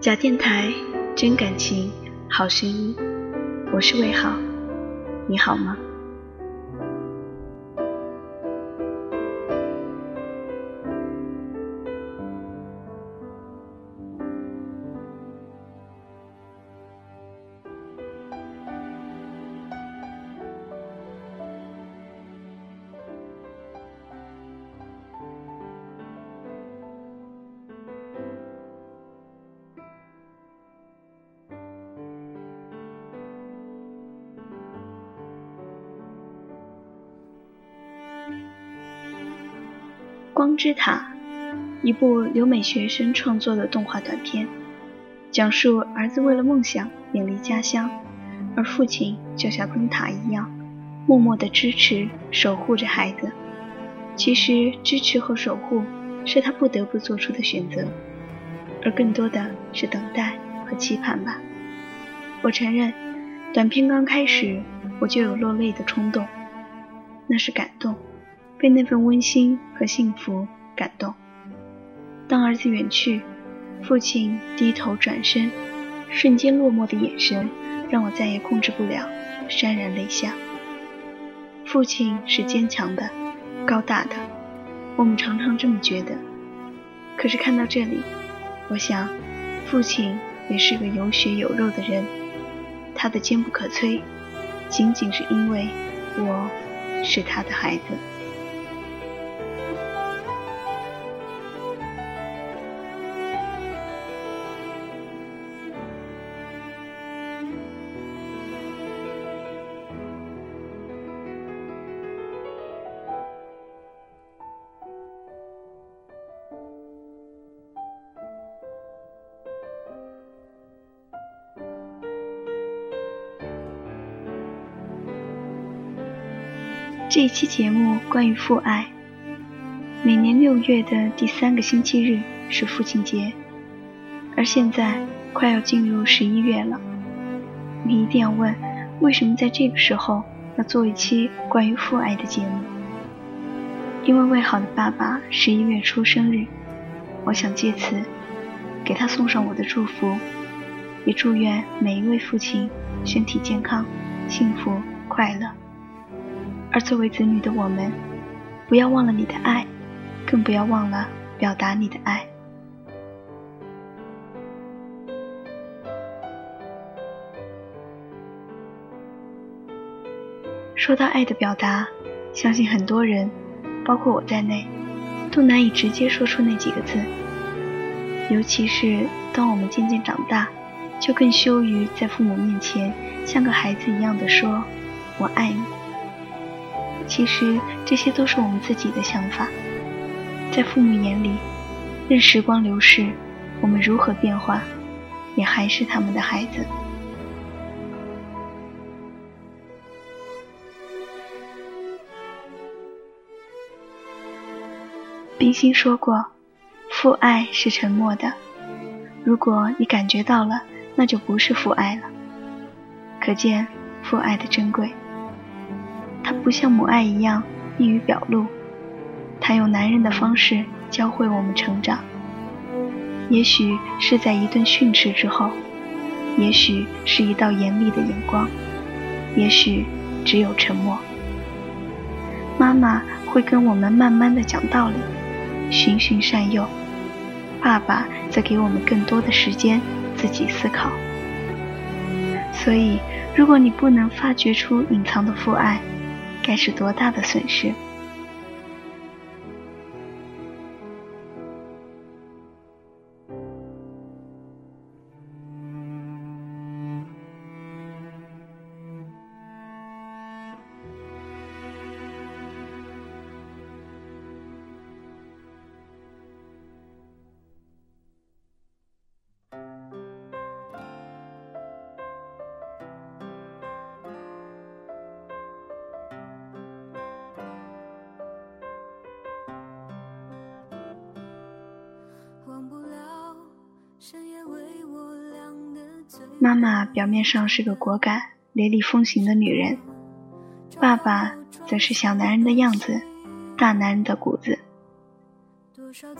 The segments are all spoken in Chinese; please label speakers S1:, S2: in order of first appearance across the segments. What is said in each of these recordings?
S1: 假电台，真感情，好声音。我是魏好，你好吗？《光之塔》，一部留美学生创作的动画短片，讲述儿子为了梦想远离家乡，而父亲就像灯塔一样，默默的支持守护着孩子。其实，支持和守护是他不得不做出的选择，而更多的是等待和期盼吧。我承认，短片刚开始我就有落泪的冲动，那是感动。被那份温馨和幸福感动。当儿子远去，父亲低头转身，瞬间落寞的眼神让我再也控制不了，潸然泪下。父亲是坚强的、高大的，我们常常这么觉得。可是看到这里，我想，父亲也是个有血有肉的人，他的坚不可摧，仅仅是因为我是他的孩子。这一期节目关于父爱。每年六月的第三个星期日是父亲节，而现在快要进入十一月了。你一定要问，为什么在这个时候要做一期关于父爱的节目？因为魏好的爸爸十一月初生日，我想借此给他送上我的祝福，也祝愿每一位父亲身体健康、幸福快乐。而作为子女的我们，不要忘了你的爱，更不要忘了表达你的爱。说到爱的表达，相信很多人，包括我在内，都难以直接说出那几个字。尤其是当我们渐渐长大，就更羞于在父母面前像个孩子一样的说“我爱你”。其实这些都是我们自己的想法，在父母眼里，任时光流逝，我们如何变化，也还是他们的孩子。冰心说过：“父爱是沉默的，如果你感觉到了，那就不是父爱了。”可见父爱的珍贵。不像母爱一样易于表露，他用男人的方式教会我们成长。也许是在一顿训斥之后，也许是一道严厉的眼光，也许只有沉默。妈妈会跟我们慢慢的讲道理，循循善诱；爸爸则给我们更多的时间自己思考。所以，如果你不能发掘出隐藏的父爱，该是多大的损失！妈妈表面上是个果敢、雷厉风行的女人，爸爸则是小男人的样子，大男人的骨子。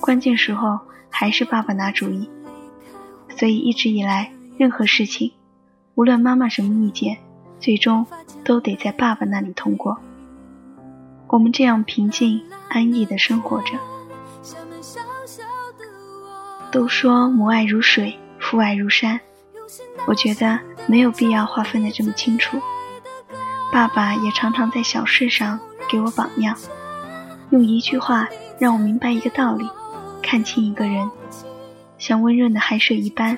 S1: 关键时候还是爸爸拿主意，所以一直以来，任何事情，无论妈妈什么意见，最终都得在爸爸那里通过。我们这样平静安逸的生活着。都说母爱如水，父爱如山，我觉得没有必要划分的这么清楚。爸爸也常常在小事上给我榜样，用一句话让我明白一个道理，看清一个人，像温润的海水一般，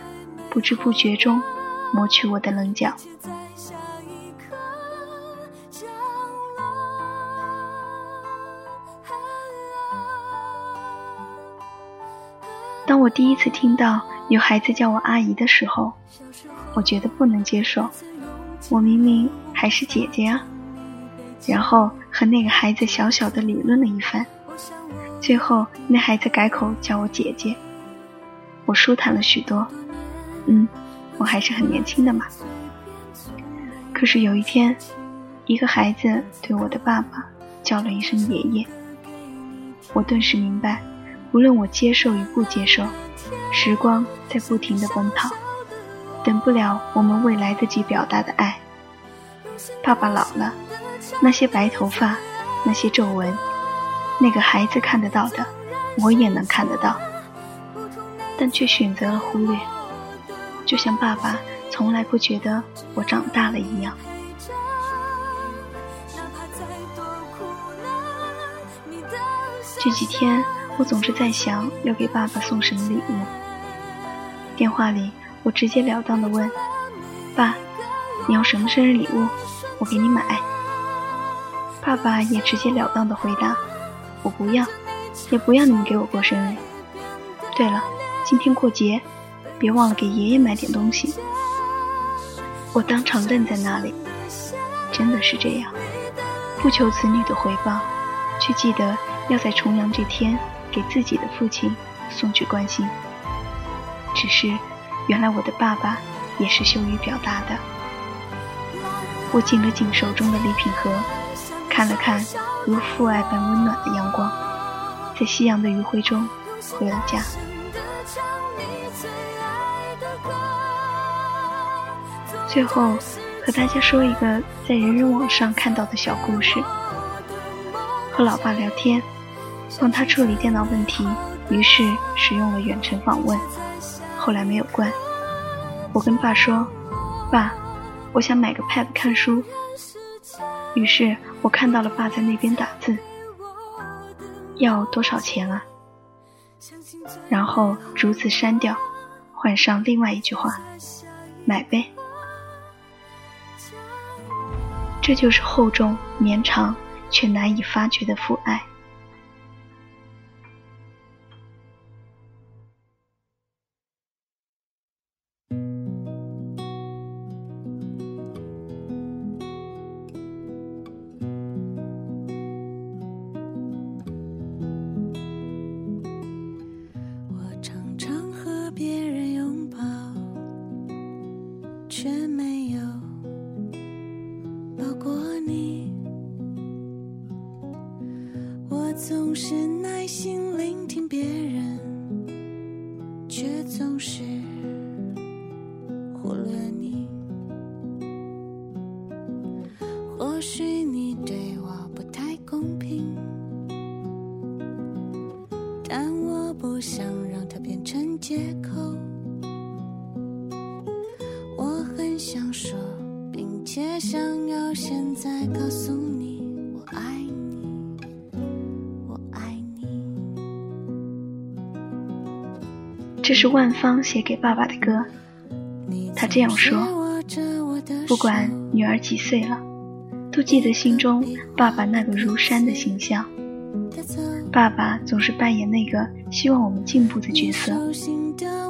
S1: 不知不觉中磨去我的棱角。当我第一次听到有孩子叫我阿姨的时候，我觉得不能接受。我明明还是姐姐啊！然后和那个孩子小小的理论了一番，最后那孩子改口叫我姐姐，我舒坦了许多。嗯，我还是很年轻的嘛。可是有一天，一个孩子对我的爸爸叫了一声爷爷，我顿时明白。无论我接受与不接受，时光在不停地奔跑，等不了我们未来得及表达的爱。爸爸老了，那些白头发，那些皱纹，那个孩子看得到的，我也能看得到，但却选择了忽略，就像爸爸从来不觉得我长大了一样。这几天。我总是在想要给爸爸送什么礼物。电话里，我直截了当的问：“爸，你要什么生日礼物？我给你买。”爸爸也直截了当的回答：“我不要，也不要你们给我过生日。对了，今天过节，别忘了给爷爷买点东西。”我当场愣在那里，真的是这样，不求子女的回报，却记得要在重阳这天。给自己的父亲送去关心，只是原来我的爸爸也是羞于表达的。我紧了紧手中的礼品盒，看了看如父爱般温暖的阳光，在夕阳的余晖中回了家。最后和大家说一个在人人网上看到的小故事：和老爸聊天。帮他处理电脑问题，于是使用了远程访问，后来没有关。我跟爸说：“爸，我想买个 Pad 看书。”于是我看到了爸在那边打字，要多少钱啊？然后逐字删掉，换上另外一句话：“买呗。”这就是厚重绵长却难以发觉的父爱。
S2: 总是耐心聆听别人，却总是忽略你。或许你对我不太公平，但我不想让它变成借口。我很想说，并且想要现在告诉你。
S1: 我爱这是万芳写给爸爸的歌，他这样说：“不管女儿几岁了，都记得心中爸爸那个如山的形象。爸爸总是扮演那个希望我们进步的角色，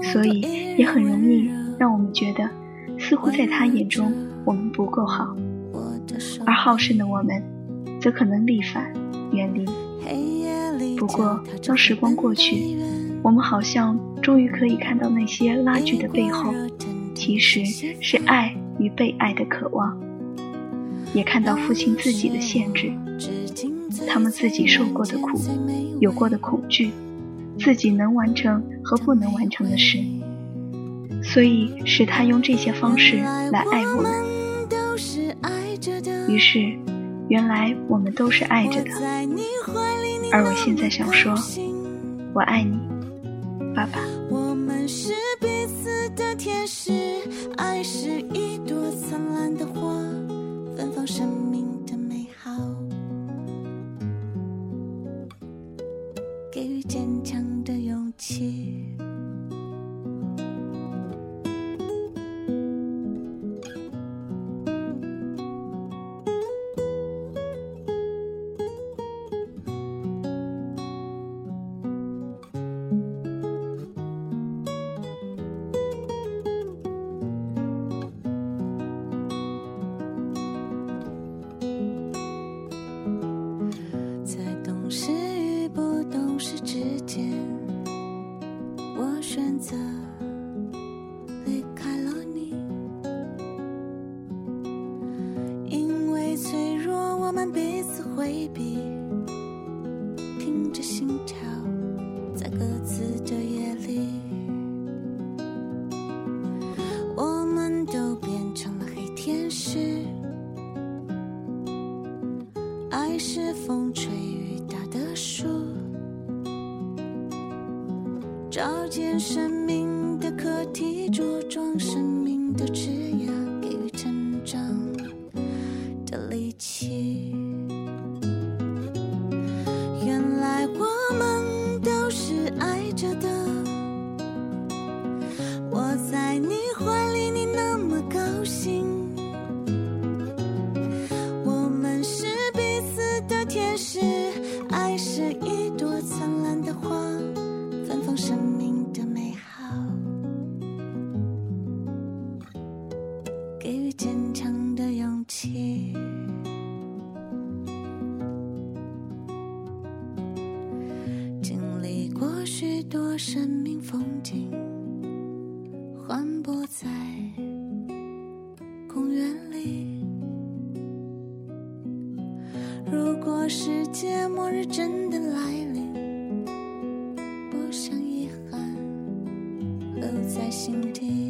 S1: 所以也很容易让我们觉得，似乎在他眼中我们不够好，而好胜的我们，则可能力反远离。不过，当时光过去。”我们好像终于可以看到那些拉锯的背后其实是爱与被爱的渴望。也看到父亲自己的限制他们自己受过的苦有过的恐惧自己能完成和不能完成的事。所以使他用这些方式来爱我们。于是原来我们都是爱着的而我现在想说我爱你。爸爸，
S2: 我们是彼此的天使，爱是一朵灿烂的花，芬芳什么？见生命的课题茁壮生命的枝芽给予成长。的力气给予坚强的勇气。经历过许多生命风景环步在公园里。如果世界末日真的来临不想遗憾留在心底。